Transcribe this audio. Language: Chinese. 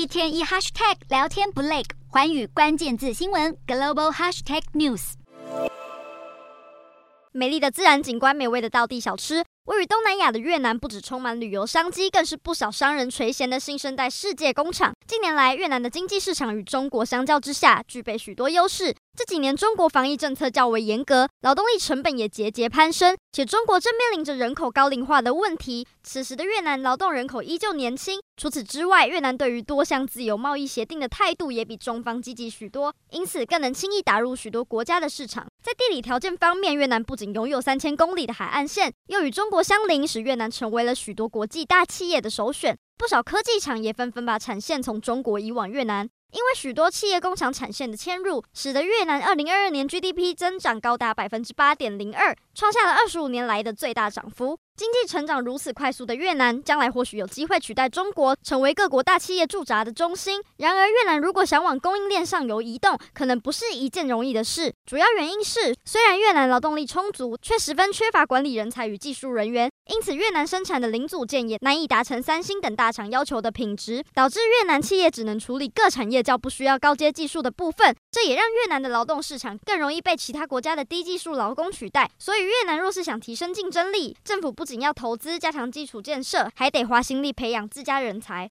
一天一 hashtag 聊天不累，环宇关键字新闻 global hashtag news。美丽的自然景观，美味的道地小吃。位于东南亚的越南，不止充满旅游商机，更是不少商人垂涎的新生代世界工厂。近年来，越南的经济市场与中国相较之下，具备许多优势。这几年，中国防疫政策较为严格，劳动力成本也节节攀升，且中国正面临着人口高龄化的问题。此时的越南劳动人口依旧年轻。除此之外，越南对于多项自由贸易协定的态度也比中方积极许多，因此更能轻易打入许多国家的市场。在地理条件方面，越南不仅拥有三千公里的海岸线，又与中国相邻，使越南成为了许多国际大企业的首选。不少科技厂也纷纷把产线从中国移往越南，因为许多企业工厂产线的迁入，使得越南二零二二年 GDP 增长高达百分之八点零二，创下了二十五年来的最大涨幅。经济成长如此快速的越南，将来或许有机会取代中国，成为各国大企业驻扎的中心。然而，越南如果想往供应链上游移动，可能不是一件容易的事。主要原因是，虽然越南劳动力充足，却十分缺乏管理人才与技术人员，因此越南生产的零组件也难以达成三星等大厂要求的品质，导致越南企业只能处理各产业较不需要高阶技术的部分。这也让越南的劳动市场更容易被其他国家的低技术劳工取代。所以，越南若是想提升竞争力，政府不仅要投资加强基础建设，还得花心力培养自家人才。